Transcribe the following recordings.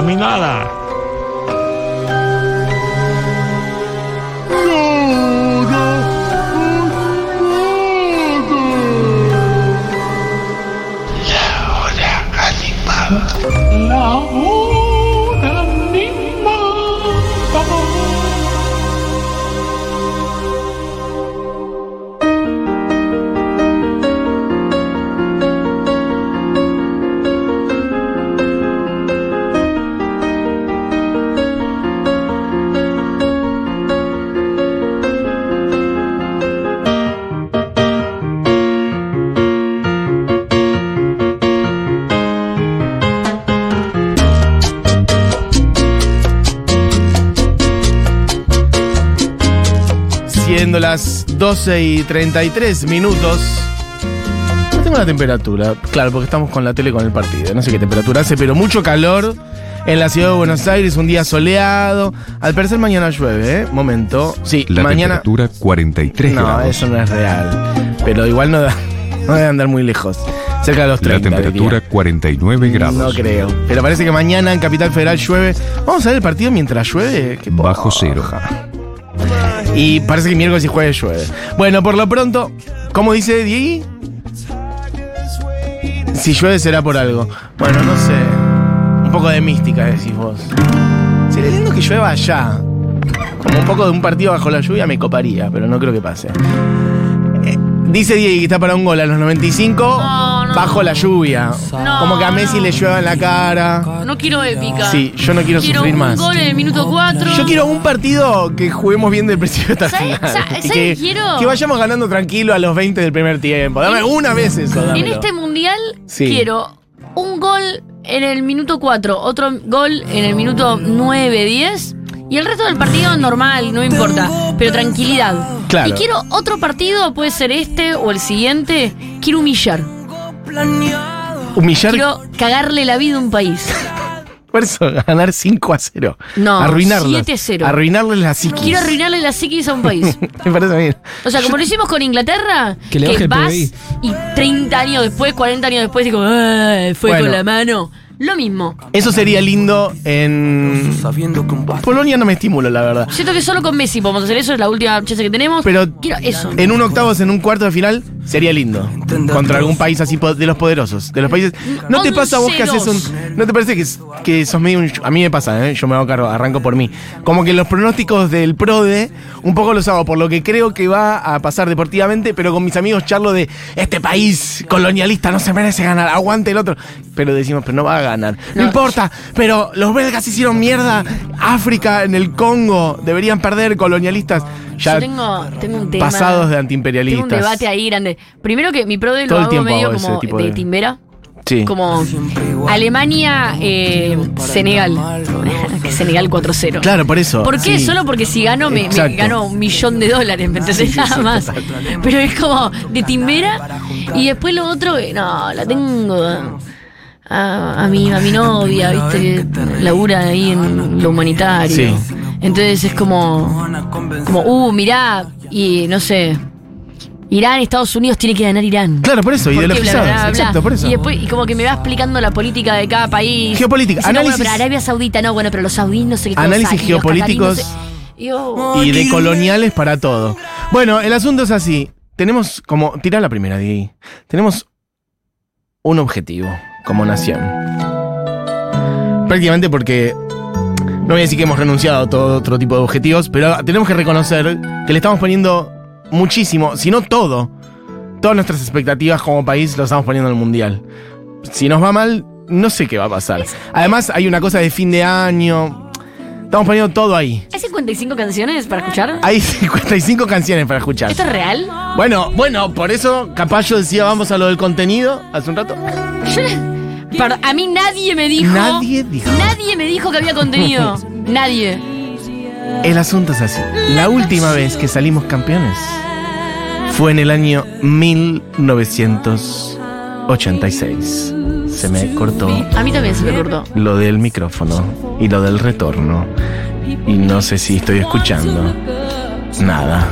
A mí nada. Siendo las 12 y 33 minutos. No tengo la temperatura. Claro, porque estamos con la tele con el partido. No sé qué temperatura hace, pero mucho calor en la ciudad de Buenos Aires. Un día soleado. Al parecer mañana llueve, ¿eh? Momento. Sí, La mañana. temperatura 43 No, grados. eso no es real. Pero igual no, da- no debe andar muy lejos. Cerca de los 30. La temperatura diría. 49 grados. No creo. Pero parece que mañana en Capital Federal llueve. Vamos a ver el partido mientras llueve. Qué Bajo cero. Y parece que miércoles y jueves llueve. Bueno, por lo pronto, ¿cómo dice Diego? Si llueve será por algo. Bueno, no sé. Un poco de mística, decís vos. Sería lindo que llueva allá. Como un poco de un partido bajo la lluvia me coparía, pero no creo que pase. Eh, dice Diego que está para un gol a los 95 No, no. Bajo la lluvia. No, Como que a Messi no. le llueva en la cara. No quiero épica. Sí, yo no quiero, sufrir un más. gol en el minuto 4. Yo quiero un partido que juguemos bien del principio hasta el ¿Sabes- final. sa- Y sabes que, quiero? que vayamos ganando tranquilo a los 20 del primer tiempo. Dame una vez eso. En dámelo. este mundial Sí. quiero un gol en el minuto 4, otro gol en el minuto 9, 10 y el resto del partido normal, no importa, pero tranquilidad. Claro. Y quiero otro partido, puede ser este o el siguiente, quiero humillar. Humillar. Quiero cagarle la vida a un país. Por eso, ganar 5 a 0. No, Arruinarlos. 7 a 0. Arruinarles la psiquis. Quiero arruinarle la psiquis a un país. Me parece bien. O sea, como lo hicimos con Inglaterra, Que que, le vas PBI. y 30 años después, 40 años después, digo, "Ay, fue Bueno. con la mano. Lo mismo. Eso sería lindo en. Polonia no me estimulo, la verdad. Siento que solo con Messi podemos hacer eso, es la última chance que tenemos. Pero- quiero eso. En un octavos, en un cuarto de final, sería lindo. Contra algún país así de los poderosos. De los países. ¿No te pasa a vos que haces un. 11-2. ¿No te parece que, que sos medio un. A mí me pasa, ¿eh? Yo me hago cargo, arranco por mí. Como que los pronósticos del PRODE, un poco los hago por lo que creo que va a pasar deportivamente, pero con mis amigos charlo de este país colonialista no se merece ganar, aguante el otro. Pero decimos, pero no va a ganar. No, No. importa, pero los belgas hicieron mierda. África, en el Congo, deberían perder colonialistas. Ya Yo tengo, tengo un tema. pasados de Tengo antiimperialistas. un debate ahí grande. Primero que mi prode Todo lo el hago tiempo medio hago como de, de- timbera. Sí. Como Alemania, eh, Senegal. Senegal 4-0. Claro, por eso. ¿Por qué? sí. Solo porque si gano me, me gano un millón de dólares, ¿me entendés? Nada más. Pero es como de timbera. Y después lo otro, eh, no, la tengo a, a mi, a mi novia, ¿viste? Labura ahí en lo humanitario. Sí. Entonces es como, como, uh, mirá, y no sé. Irán, Estados Unidos tiene que ganar Irán. Claro, por eso, y de bla, bla. Exacto, por eso. Y después, y como que me va explicando la política de cada país. Geopolítica, Diciendo, análisis- Bueno, pero Arabia Saudita no, bueno, pero los saudíes no sé qué Análisis geopolíticos. no sé- Y, y de coloniales para todo. Bueno, el asunto es así. Tenemos como. Tira la primera, Diego. Tenemos un objetivo como nación. Prácticamente porque. No voy a decir que hemos renunciado a todo otro tipo de objetivos, pero tenemos que reconocer que le estamos poniendo muchísimo, si no todo, todas nuestras expectativas como país lo estamos poniendo en el mundial. Si nos va mal, no sé qué va a pasar. Además, hay una cosa de fin de año. Estamos poniendo todo ahí. ¿Hay 55 canciones para escuchar? Hay 55 canciones para escuchar. ¿Esto es real? Bueno, bueno, por eso capaz yo decía vamos a lo del contenido hace un rato. Perdón, a mí nadie me dijo. Nadie dijo. Nadie me dijo que había contenido. nadie. El asunto es así. La última vez que salimos campeones fue en el año 1986. Se me cortó A mí también se me cortó. lo del micrófono y lo del retorno. Y no sé si estoy escuchando. Nada.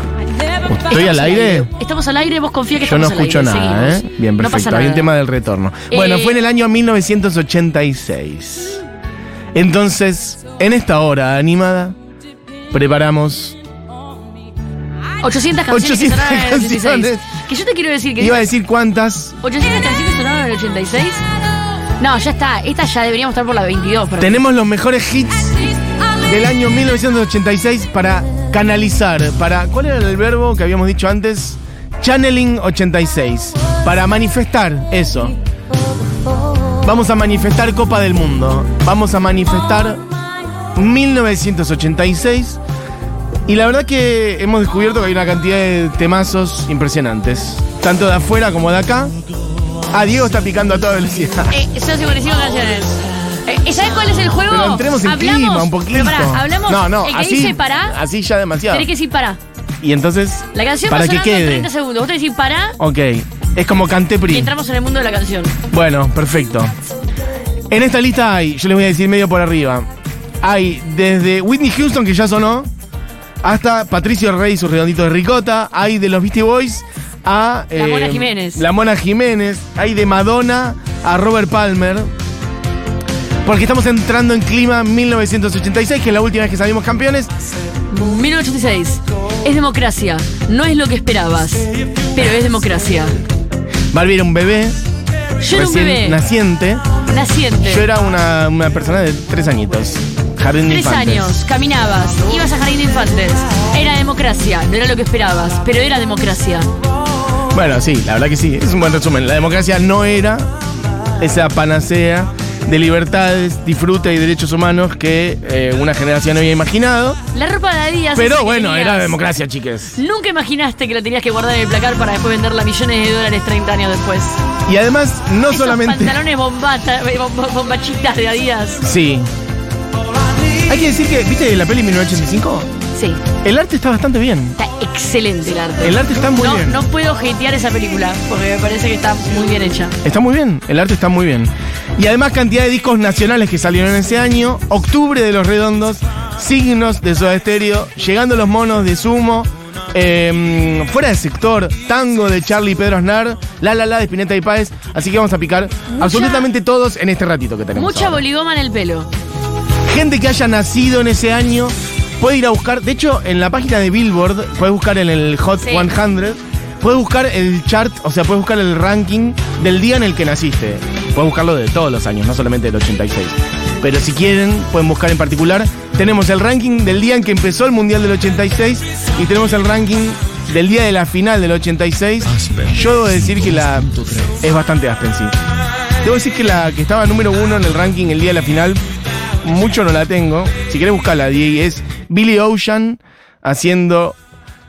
¿Estoy al aire? Estamos al aire, vos confía que Yo no estamos al escucho aire. nada, seguimos. ¿eh? Bien, No perfecto. Hay un tema del retorno. Bueno, Eh, fue en el año 1986. Entonces, en esta hora animada, preparamos. 800 canciones 800 que sonaron en el 86. canciones. Que yo te quiero decir que Iba a decir cuántas. 800 canciones sonaron en el 86. No, ya está. Esta ya deberíamos estar por la 22. Pero Tenemos los mejores hits del año 1986 para canalizar, para ¿cuál era el verbo que habíamos dicho antes? Channeling 86, para manifestar eso. Vamos a manifestar Copa del Mundo. Vamos a manifestar 1986. Y la verdad que hemos descubierto que hay una cantidad de temazos impresionantes. Tanto de afuera como de acá. Ah, Diego está picando a toda velocidad. Eh, son 55 canciones. Eh, ¿Sabes cuál es el juego? Pero entremos en hablamos, clima un poquito. Pero pará, hablamos. no, no, el que así, dice pará, así ya demasiado. tenés que decir pará. Y entonces, La canción para va que en quede. 30 segundos. Vos que decir pará Ok, es como canté y entramos en el mundo de la canción. Bueno, perfecto. En esta lista hay, yo les voy a decir medio por arriba. Hay desde Whitney Houston, que ya sonó, hasta Patricio Rey y su redondito de ricota. Hay de los Beastie Boys a. eh, La Mona Jiménez. La Mona Jiménez. Hay de Madonna a Robert Palmer. Porque estamos entrando en clima 1986, que es la última vez que salimos campeones. 1986. Es democracia. No es lo que esperabas. Pero es democracia. Barbie era un bebé, Yo era un recién bebé. naciente. Naciente. Yo era una, una persona de tres añitos. Jardín de Tres infantes. años, caminabas, ibas a jardín de infantes. Era democracia, no era lo que esperabas, pero era democracia. Bueno, sí, la verdad que sí, es un buen resumen. La democracia no era esa panacea de libertades, disfrute y derechos humanos que eh, una generación había imaginado. La ropa de Adidas. Pero bueno, era democracia, chiques. Nunca imaginaste que la tenías que guardar en el placar para después venderla millones de dólares 30 años después. Y además, no Esos solamente. pantalones bombata, eh, bom- bombachitas de Adidas. Sí. Hay que decir que, ¿viste la peli 1985? Sí, El arte está bastante bien. está excelente el arte. El arte está muy no, bien. no puedo hatear esa película porque me parece que está muy bien hecha. Está muy bien, el arte está muy bien. Y además cantidad de discos nacionales que salieron en ese año, Octubre de los Redondos, Signos de Soda Stereo, Llegando los Monos de Sumo, eh, Fuera de Sector, Tango de Charlie y Pedro Aznar, La La La de Spinetta y Páez, así que vamos a picar absolutamente todos en este ratito que tenemos. Mucha ahora. boligoma en el pelo. Gente que haya nacido en ese año puede ir a buscar, de hecho en la página de Billboard, puedes buscar en el Hot Sí. 100, puedes buscar el chart, o sea, puedes buscar el ranking del día en el que naciste. Puedes buscarlo de todos los años, no solamente del 86. Pero si quieren, pueden buscar en particular. Tenemos el ranking del día en que empezó el Mundial del 86 y tenemos el ranking del día de la final del 86. Yo debo decir que la es bastante Aspen, sí. Debo decir que la que estaba número uno en el ranking el día de la final, mucho no la tengo. Si querés buscarla, Diego, es Billy Ocean haciendo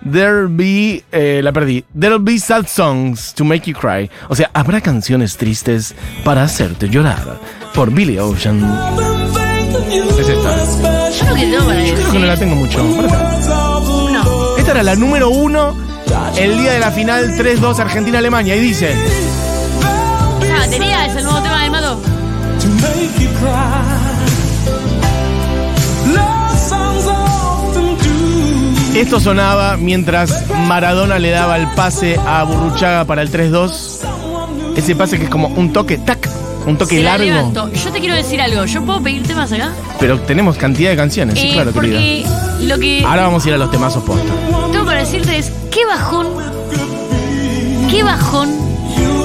There Be, eh, la perdí, There'll Be Sad Songs to Make You Cry. O sea, habrá canciones tristes para hacerte llorar. Por Billy Ocean. Es esta. Yo que para Yo creo que no la tengo mucho. No. Esta era la número uno el día de la final 3-2 Argentina-Alemania. Y dice... Esa batería es el nuevo tema de Mato. Esto sonaba mientras Maradona le daba el pase a Burruchaga para el 3-2. Ese pase que es como un toque, tac, un toque Se la largo. levanto. Yo te quiero decir algo. ¿Yo puedo pedir temas acá? Pero tenemos cantidad de canciones, sí, Eh, claro, querida. porque lo que Ahora vamos a ir a los temazos posta. tengo para decirte es qué bajón, qué bajón.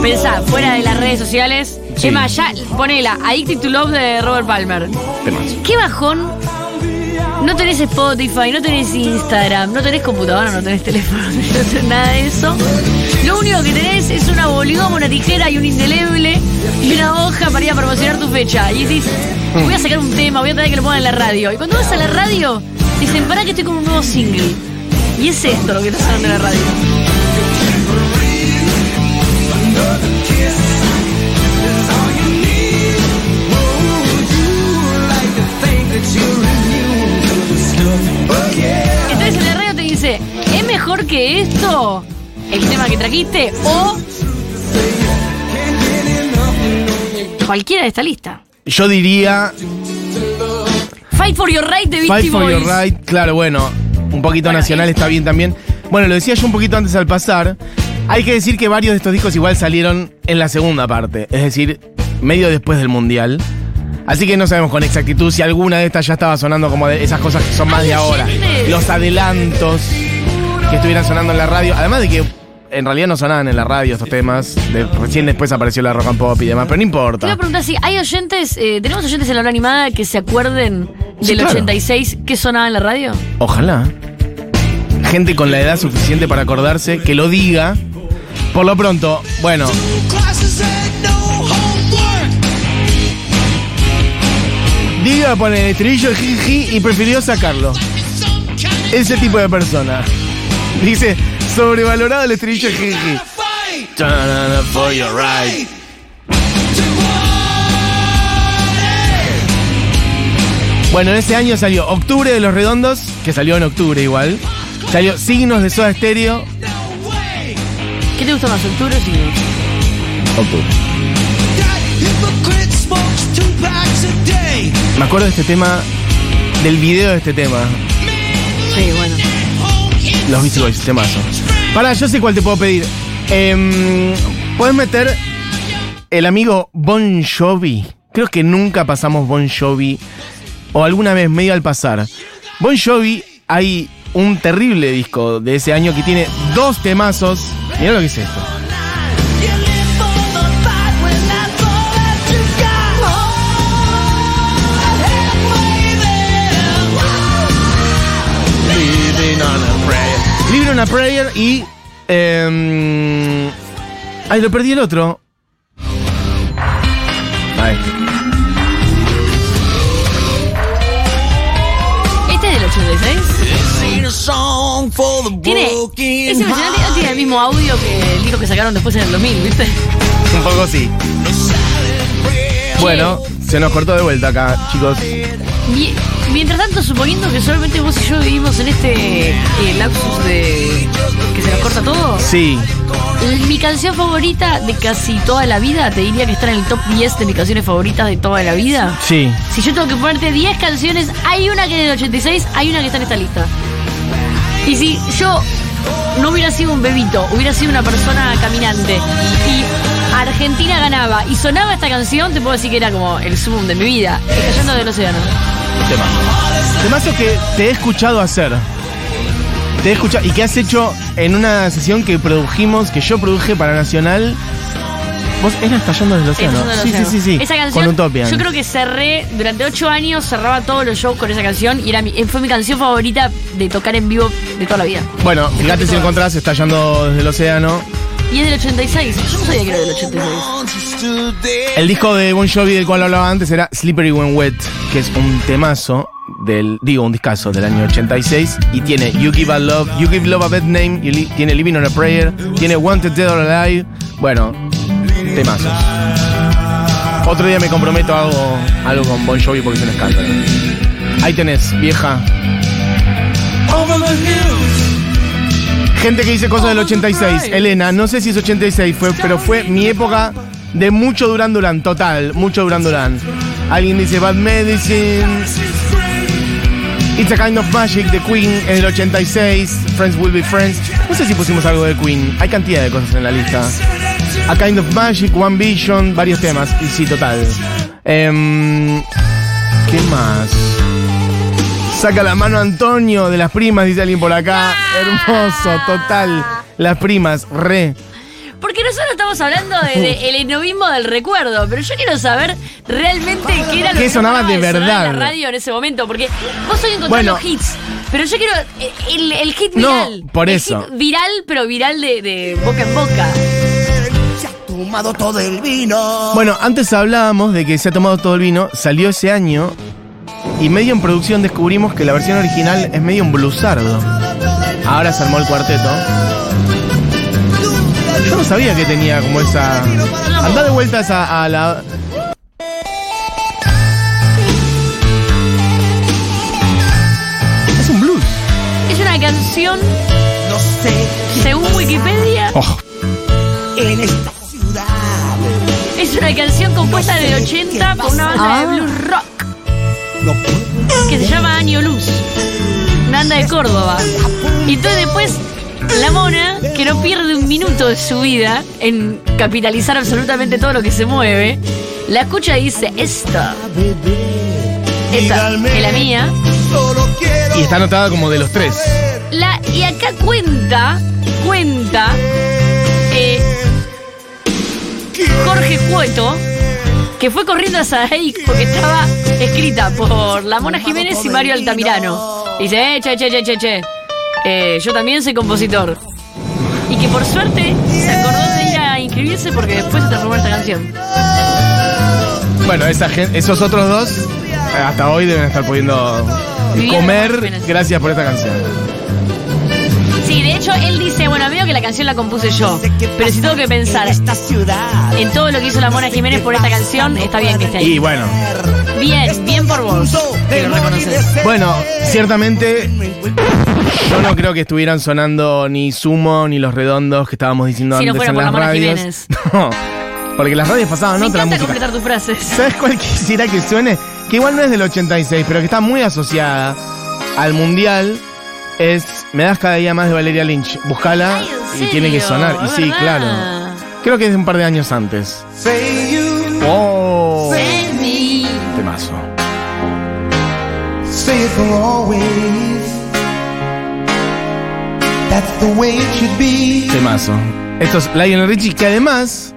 Pensá, fuera de las redes sociales. Sí. Es más, ya ponela, Addicted to Love de Robert Palmer. Temazo. Qué bajón. No tenés Spotify, no tenés Instagram, no tenés computadora, no tenés teléfono, no tenés nada de eso. Lo único que tenés es una boligoma, una tijera y un indeleble y una hoja para ir a promocionar tu fecha. Y decís, voy a sacar un tema, voy a tener que lo pongan en la radio. Y cuando vas a la radio, dicen, para que estoy con un nuevo single. Y es esto lo que está sonando en la radio. Entonces en la radio te dice, ¿es mejor que esto? El tema que trajiste o cualquiera de esta lista. Yo diría Fight for your right de Beastie Fight for Boys. Your Right. Claro, bueno, un poquito Bueno, nacional está bien también. Bueno, lo decía yo un poquito antes al pasar. Hay que decir que varios de estos discos igual salieron en la segunda parte, es decir, medio después del Mundial. Así que no sabemos con exactitud si alguna de estas ya estaba sonando como de esas cosas que son más de ahora. Los adelantos que estuvieran sonando en la radio. Además de que en realidad no sonaban en la radio estos temas. De- recién después apareció la rock and pop y demás, pero no importa. a preguntar si hay oyentes, eh, tenemos oyentes en la hora animada que se acuerden Sí, del claro. 86 que sonaba en la radio. Ojalá. Gente con la edad suficiente para acordarse, que lo diga. Por lo pronto, bueno, diga por el estribillo de jiji y prefirió sacarlo. Ese tipo de persona. Dice, sobrevalorado el estribillo de jiji. Bueno, en ese año salió Octubre de los Redondos, que salió en octubre igual. Salió Signos de Soda Stereo. ¿Qué te gusta más, octubre o signo? Octubre. Me acuerdo de este tema, del video de este tema. Sí, bueno. Los Beastie Boys, temazo. Pará, yo sé cuál te puedo pedir. Em, ¿Puedes meter el amigo Bon Jovi? Creo que nunca pasamos Bon Jovi. O alguna vez medio al pasar. Bon Jovi, hay un terrible disco de ese año que tiene dos temazos. Mira lo que es esto. Living on a prayer y. em, ay, lo perdí el otro. Ay. ¿Este es del 86? Tiene. Es impresionante, no tiene el mismo audio que el disco que sacaron después en el 2000, ¿viste? Un poco sí. Bueno, se nos cortó de vuelta acá, chicos. Mi- mientras tanto, suponiendo que solamente vos y yo vivimos en este eh, lapsus de. que se nos corta todo. Sí. Mi canción favorita de casi toda la vida, te diría que está en el top 10 de mis canciones favoritas de toda la vida. Sí. Si yo tengo que ponerte 10 canciones, hay una que es del 86, hay una que está en esta lista. Y si yo no hubiera sido un bebito, hubiera sido una persona caminante y Argentina ganaba y sonaba esta canción, te puedo decir que era como el zoom de mi vida, cayendo del océano. Temazo. Temazo que te he escuchado hacer. Te he escuchado y que has hecho en una sesión que produjimos, que yo produje para Nacional. Vos era Estallando del Océano. Del Sí, sí, océano. sí, sí. Esa canción, Con Utopian. yo creo que cerré, durante 8 años cerraba todos los shows con esa canción y era mi- fue mi canción favorita de tocar en vivo de toda la vida. Bueno, fíjate si encontrás Estallando desde el Océano. Y es del 86, yo no sabía que era del 86. El disco de Bon Jovi del cual hablaba antes era Slippery When Wet, que es un temazo del, digo, un discazo del año 86 y tiene You Give a Love, You Give Love a Bad Name, y li- tiene Living on a Prayer, tiene Wanted Dead or Alive, bueno, temazos. Otro día me comprometo a algo, algo con Bon Jovi porque es un escándalo. Ahí tenés, vieja. Gente que dice cosas del 86. Elena, no sé si es 86, fue, pero fue mi época de mucho Duran Duran, total, mucho Duran Duran. Alguien dice Bad Medicine. It's a Kind of Magic de Queen en el 86. Friends Will Be Friends. No sé si pusimos algo de Queen. Hay cantidad de cosas en la lista. A Kind of Magic, One Vision, varios temas. Y sí, total. Em, ¿Qué más? Saca la mano Antonio de las primas, dice alguien por acá. Hermoso, total. Las primas, re. Porque nosotros estamos hablando del de, el enovismo del recuerdo, pero yo quiero saber realmente qué era lo ¿Qué que sonaba no de verdad? en la radio en ese momento, porque vos hoy encontrás Bueno. los hits, pero yo quiero eh, el, el hit No, viral. por El eso. hit viral, pero viral de, de boca en boca. tomado todo el vino. Bueno, antes hablábamos de que se ha tomado todo el vino, salió ese año y medio en producción descubrimos que la versión original es medio un blusardo. Ahora se armó el cuarteto. Yo no sabía que tenía como esa. Anda de vueltas a, a la. Es un blues. Es una canción, No sé según Wikipedia, Oh, en esta ciudad. es una canción compuesta del 80 por una banda de blues rock No. Que se llama Año Luz. Una banda de Córdoba. Y entonces después La mona, que no pierde un minuto de su vida en capitalizar absolutamente todo lo que se mueve, la escucha y dice, esta, esta es la mía. Y está anotada como de los tres. La, y acá cuenta, cuenta, eh, Jorge Cueto, que fue corriendo a Sadaic porque estaba escrita por la Mona Jiménez y Mario Altamirano. Dice, eh, che, che, che, che, che. Eh, yo también soy compositor. Y que por suerte se acordó de ir a inscribirse porque después se transformó en esta canción. Bueno, esa gen- esos otros dos eh, hasta hoy deben estar pudiendo comer gracias por esta canción. Sí, de hecho él dice, bueno, veo que la canción la compuse yo, pero si tengo que pensar en todo lo que hizo la Mona Jiménez por esta canción, está bien que esté ahí. Y bueno, Bien, bien por vos. Que lo reconoces. bueno, ciertamente yo no creo que estuvieran sonando ni Sumo ni Los Redondos que estábamos diciendo Si no antes fuera en por las la Mona radios. Jiménez. No, porque las radios pasaban Me otra encanta música. completar tus frases. ¿Sabes cuál quisiera que suene? Que igual no es del 86, pero que está muy asociada al mundial. Es Me das cada día más de Valeria Lynch. ¿en y tiene que sonar. Y sí, verdad. claro. Creo que es de un par de años antes. Say you, Oh, Say me. temazo. say it for always. That's the way it should be. Temazo. Esto es Lionel Richie, que además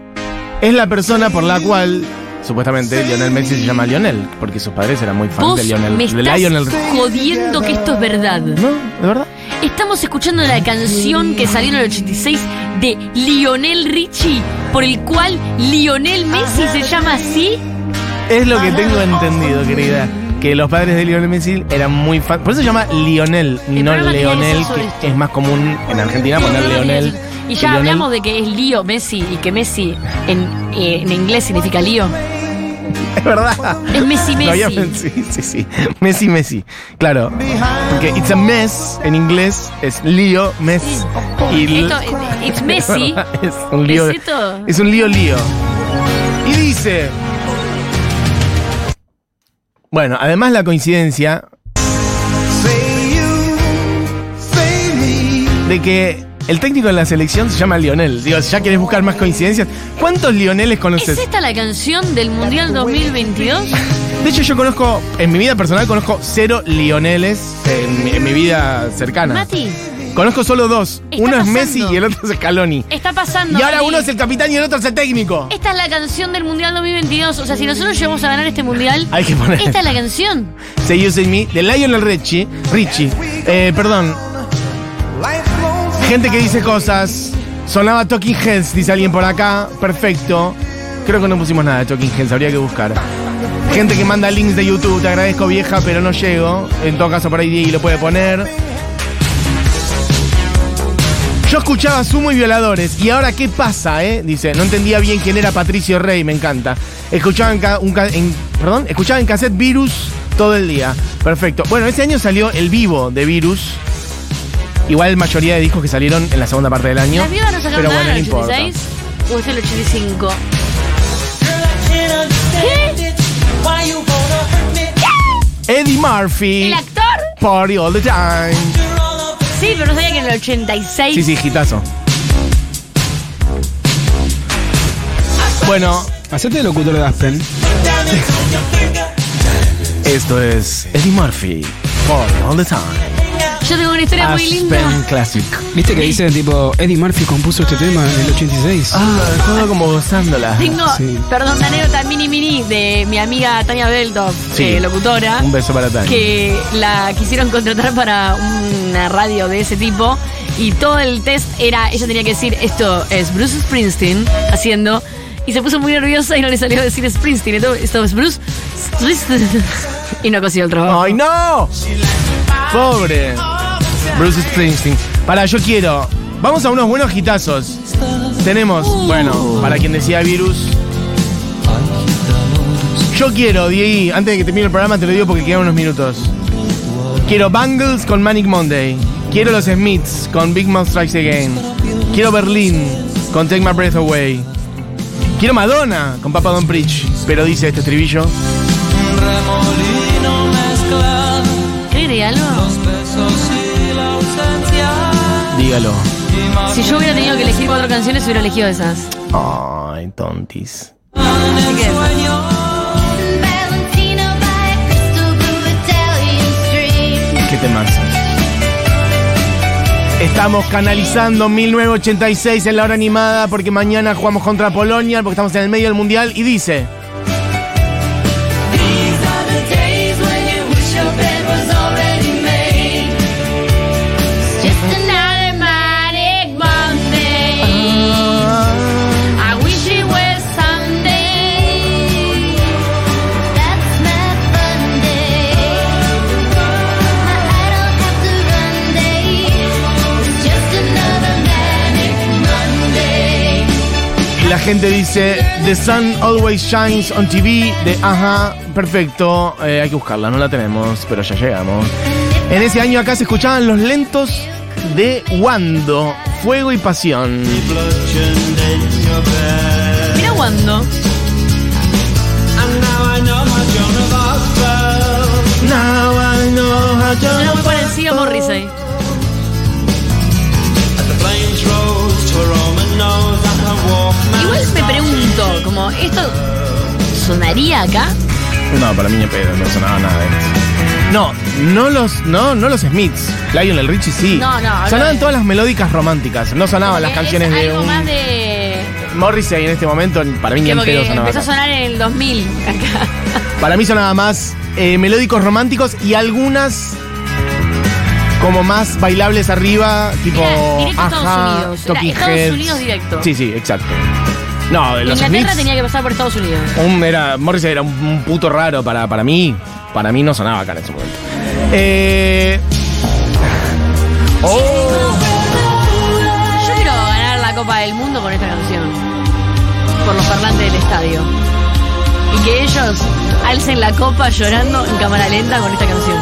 es la persona por la cual supuestamente Lionel Messi se llama Lionel, porque sus padres eran muy fans Vos de Lionel, me de estás Lionel jodiendo que esto es verdad. ¿No? ¿De verdad? Estamos escuchando la canción que salió en el 86 de Lionel Richie, por el cual Lionel Messi se llama así. Es lo que tengo entendido, querida. Que los padres de Lionel Messi eran muy fans. Por eso se llama Lionel, El no Leonel, que esto. es más común en Argentina poner Leonel. Y ya Lionel. hablamos de que es lío Messi y que Messi en, eh, en inglés significa lío. Es verdad. Es Messi Lo había- Messi. sí, sí, sí. Messi, Messi. Claro. Porque it's a mess en inglés es lío, mess. Y Esto, it's Messi. es un lío. ¿Es un lío, lío. Y dice. Bueno, además la coincidencia de que el técnico de la selección se llama Lionel. Digo, si ya querés buscar más coincidencias, ¿cuántos Lioneles ¿Es conoces? esta la canción del Mundial 2022? De hecho, yo conozco, en mi vida personal, conozco cero Lioneles en, mi- en mi vida cercana. Mati, Conozco solo dos. Está Uno es. Messi y el otro es Scaloni. está pasando. Y ahora Mati. uno es el capitán y el otro es el técnico. Esta es la canción del Mundial 2022. O sea, si nosotros llegamos a ganar este Mundial, Hay que poner. esta es la canción. Say You Say Me de Lionel Richie. Richie. Eh, perdón. Gente que dice cosas. Sonaba Talking Heads, dice alguien por acá. Perfecto. Creo que no pusimos nada de Talking Heads, habría que buscar. Gente que manda links de YouTube, te agradezco vieja, pero no llego. En todo caso, por ahí Diego lo puede poner. Yo escuchaba Sumo y Violadores. ¿Y ahora qué pasa, eh? Dice, no entendía bien quién era Patricio Rey, me encanta. Escuchaba en, un perdón, escuchaba en cassette Virus todo el día. Perfecto. Bueno, ese año salió el vivo de Virus. Igual mayoría de discos que salieron en la segunda parte del año. ¿Las vivas no sacaron pero nada bueno, en el importa. 86? ¿O es el 85? Eddie Murphy. ¿El actor? Party all the time. Sí, pero no sabía que en el 86. Sí, sí, hitazo. Bueno, Hacete el locutor de Aspen. esto es Eddie Murphy. Party all the time. Yo tengo una historia muy linda. Aspen Classic. ¿Viste que dice tipo Eddie Murphy compuso este tema en el 86? Ah, todo como gozándola. Tengo, Sí. perdón, una anécdota mini mini de mi amiga Tania Beltov, Sí. eh, locutora, Un beso para Tania. que la quisieron contratar para una radio de ese tipo y todo el test era, ella tenía que decir esto es Bruce Springsteen haciendo y se puso muy nerviosa y no le salió a decir Springsteen, esto, esto es Bruce Springsteen y no consiguió el trabajo. ¡Ay, no! Pobre. Bruce Springsteen. Para, yo quiero. Vamos a unos buenos hitazos. Tenemos, bueno, para quien decía virus. Yo quiero, Diego, antes de que termine el programa, te lo digo porque quedan unos minutos. Quiero Bangles con Manic Monday. Quiero los Smiths con Big Mouth Strikes Again. Quiero Berlin con Take My Breath Away. Quiero Madonna con Papa Don't Preach. Pero dice este estribillo. ¿Cree algo? Dígalo. Si yo hubiera tenido que elegir cuatro canciones, hubiera elegido esas. Ay, tontis. Así que, Qué. Estamos canalizando 1986 en la hora animada porque mañana jugamos contra Polonia porque estamos en el medio del mundial y dice. Gente dice, The Sun Always Shines on TV, de Ajá, perfecto, eh, hay que buscarla, no la tenemos, pero ya llegamos. En ese año acá se escuchaban los lentos de Wando, Fuego y Pasión. Mira cuando. ¿Esto sonaría acá? No, para mí ni pedo, no sonaba nada de eso. No, no los, no, no los Smiths. Lionel Richie sí. No, no, Sonaban todas las melódicas románticas. No sonaban las canciones es de algo un más de... Morrissey en este momento. Para mí ni en pedo sonaba. empezó a acá. sonar en el 2000 acá. Para mí sonaba más eh, melódicos románticos y algunas como más bailables arriba, tipo Era directo a Estados Unidos. Era Talking Estados Heads. Unidos directo. Sí, sí, exacto. No, de los Inglaterra Smiths, tenía que pasar por Estados Unidos. un, era, Morrissey era un, un puto raro para, para mí. Para mí no sonaba acá en ese momento. Eh, oh, Yo quiero ganar la Copa del Mundo con esta canción. Por los parlantes del estadio. Y que ellos alcen la copa llorando en cámara lenta con esta canción.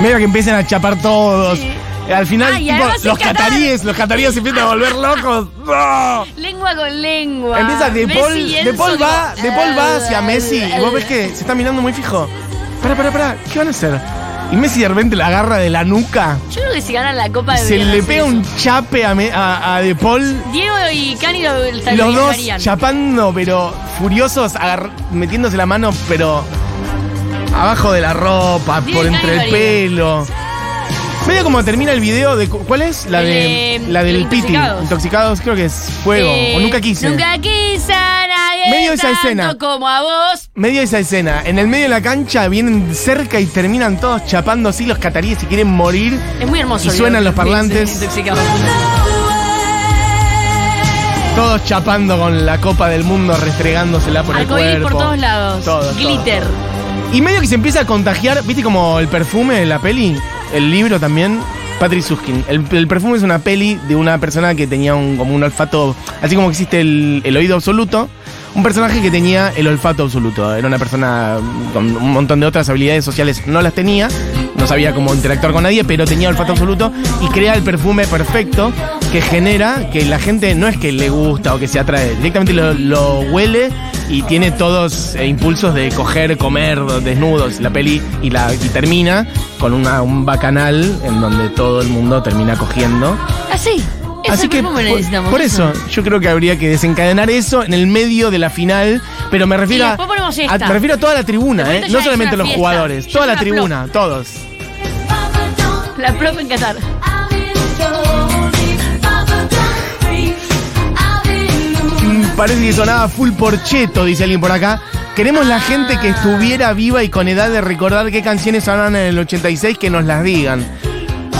mira que empiecen a chapar todos. Sí. Al final, Ay, tipo, los Qatar. cataríes, los cataríes se empiezan a volver locos. Lengua con lengua. Empieza De Paul, de Paul va, De Paul va hacia Messi y vos ves que se está mirando muy fijo. Para, para, para, ¿qué van a hacer? Y Messi de repente la agarra de la nuca, Yo creo que si ganan la Copa se deberían le pega un chape a, Me- a- a De Paul. Diego y Cani lo, lo Los dos chapando, pero furiosos, metiéndose la mano, pero abajo de la ropa, Diego por entre el pelo. Medio como termina el video de. cu- ¿Cuál es? La de. La del el Piti. Intoxicados. Intoxicados, creo que es fuego. Eh, o nunca quise. Nunca quise a nadie Medio esa tanto escena. como a vos. medio esa escena. En el medio de la cancha vienen cerca y terminan todos chapando así los cataríes y quieren morir. Es muy hermoso. Y el suenan video los parlantes. Intoxicados. Todos chapando con la copa del mundo, restregándosela por el Arcoíris cuerpo. por todos lados. Glitter. Y medio que se empieza a contagiar, ¿viste como el perfume de la peli? El libro también. Patrick Suskin. El, perfume es una peli de una persona que tenía un, como un olfato, así como existe el, el oído absoluto. Un personaje que tenía el olfato absoluto. Era una persona con un montón de otras habilidades sociales, no las tenía. No sabía cómo interactuar con nadie, pero tenía olfato absoluto y crea el perfume perfecto que genera que la gente no es que le gusta o que se atrae, directamente lo, lo huele y tiene todos eh, impulsos de coger, comer desnudos la peli y, la, y termina con una, un bacanal en donde todo el mundo termina cogiendo. Así. Ese Así que por, necesitamos. por eso yo creo que habría que desencadenar eso en el medio de la final, pero me refiero, a, me refiero a toda la tribuna, ¿eh? no solamente los fiesta. jugadores, toda la una tribuna, todos. La profe en Qatar. Parece que sonaba full porcheto, dice alguien por acá. Queremos la gente que estuviera viva y con edad de recordar qué canciones sonaban en el 86 que nos las digan.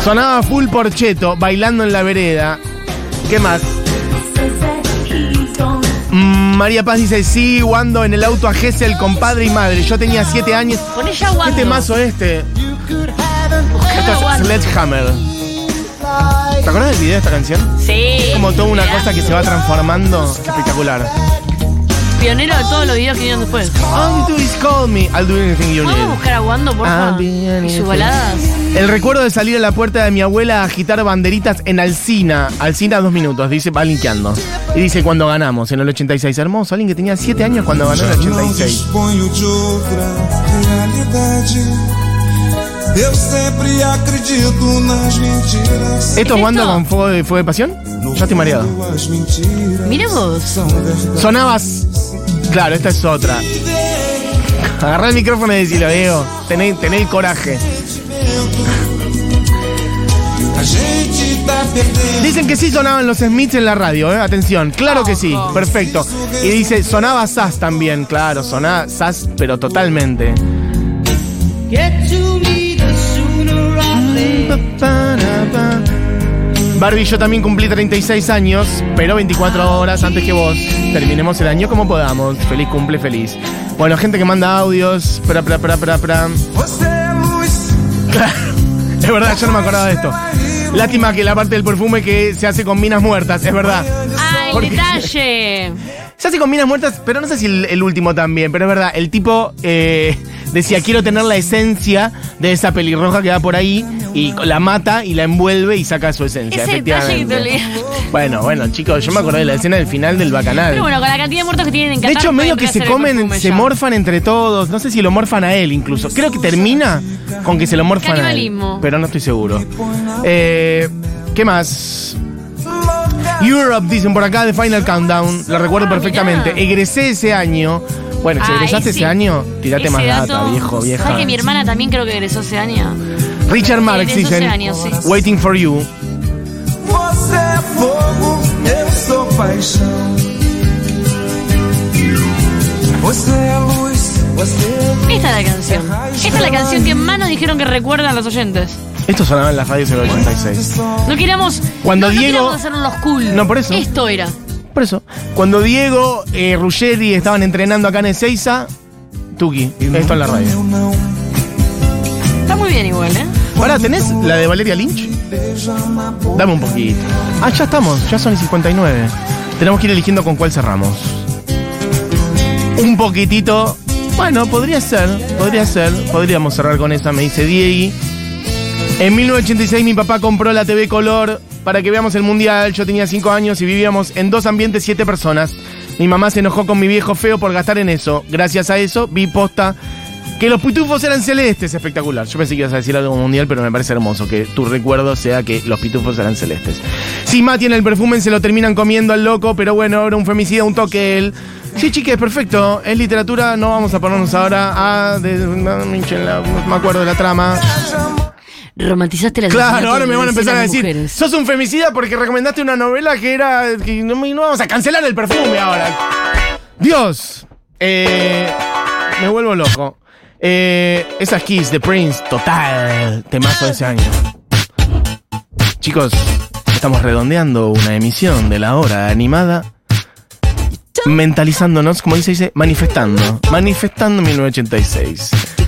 Sonaba full porcheto, bailando en la vereda. ¿Qué más? Mm, María Paz dice, sí, Wando en el auto a Gessel con padre y madre. Yo tenía 7 años. Poné ya ¿Qué Wando. temazo este? Esto es. Sledgehammer. ¿Te acuerdas del video de esta canción? Sí. Como toda una cosa que se va transformando. Espectacular. Pionero de todos los videos que vinieron después. All you do is call me. I'll do anything you ¿Podemos need. buscar a Wando, porfa? I'll Y anything. sus baladas. El recuerdo de salir a la puerta de mi abuela a agitar banderitas en Alcina. Alcina dos minutos, dice, va linkeando. Y dice cuando ganamos, en el 86. Hermoso, alguien que tenía 7 años cuando ganó en el Não 86. ¿Esto es ¿Es Wando esto? con fuego de, fuego de pasión? Ya estoy mareado. Mira vos. Sonabas. Claro, esta es otra. Agarrá el micrófono y decilo, Diego. Tené, tené el coraje. Dicen que sí sonaban los Smiths en la radio, ¿eh? Atención, claro que sí, perfecto. Y dice, sonaba Sass también, claro, sonaba Sass, pero totalmente. Barbie, yo también cumplí 36 años, pero 24 horas antes que vos. Terminemos el año como podamos. Feliz cumple, feliz. Bueno, gente que manda audios. Pra, pra, pra, pra, es verdad, yo no me acordaba de esto. Lástima que la parte del perfume que se hace con minas muertas, es verdad. ¡Ah, el Porque- detalle! Se hace con minas muertas, pero no sé si el, el último también, pero es verdad, el tipo eh, decía, quiero tener la esencia de esa pelirroja que va por ahí, y la mata y la envuelve y saca su esencia, te efectivamente. olvidaste. Bueno, bueno, chicos, yo me acordé de la escena del final del bacanal. Pero bueno, con la cantidad de muertos que tienen en de Qatar. hecho, medio que se el comen, se ya. morfan entre todos. No sé si lo morfan a él incluso. Creo que termina con que se lo morfan a él. Pero no estoy seguro. Eh, ¿Qué más? Europe, dicen por acá, de Final Countdown. Lo recuerdo Ah, perfectamente. mirá. Egresé ese año. Bueno, si Ah, egresaste sí. ese año, tirate Ese más dato- data, viejo, vieja. ¿Sabes que mi hermana también creo que egresó ese año? Richard Marx, Egresó ese dicen. año, sí. Waiting for you. Você é fogo, eu sou paixão. Você é luz, você é luz. Esta es la canción. Esta es la canción que más nos dijeron que recuerdan los oyentes. Esto sonaba en las radios del 86. No queríamos. Cuando no, no Diego- queríamos hacernos los cool. No, por eso. Esto era. Por eso, cuando Diego, eh, Ruggeri estaban entrenando acá en Ezeiza, Tuki, esto en la radio. Está muy bien igual, ¿eh? Ahora, ¿tenés la de Valeria Lynch? Dame un poquito. Ah, ya estamos, ya son y 59. Tenemos que ir eligiendo con cuál cerramos. Un poquitito. Bueno, podría ser, podría ser. Podríamos cerrar con esa, me dice Diegui. En 1986 mi papá compró la TV Color para que veamos el mundial. Yo tenía 5 años y vivíamos en dos ambientes, 7 personas. Mi mamá se enojó con mi viejo feo por gastar en eso. Gracias a eso vi posta que los pitufos eran celestes. Espectacular. Yo pensé que ibas a decir algo mundial, pero me parece hermoso que tu recuerdo sea que los pitufos eran celestes. Si Mati en el perfume se lo terminan comiendo al loco, pero bueno, era un femicida, un toque él. Sí, chiques, perfecto. Es literatura, no vamos a ponernos ahora a... de- no me acuerdo de la trama. Romantizaste la Claro, ahora me van a empezar a decir, sos un femicida porque recomendaste una novela que era... que no, no vamos a cancelar el perfume ahora. Dios, eh, me vuelvo loco. Eh, esas Kiss de Prince, total, temazo de ese año. Chicos, estamos redondeando una emisión de la hora animada. Mentalizándonos, como dice, dice, manifestando. Manifestando 1986.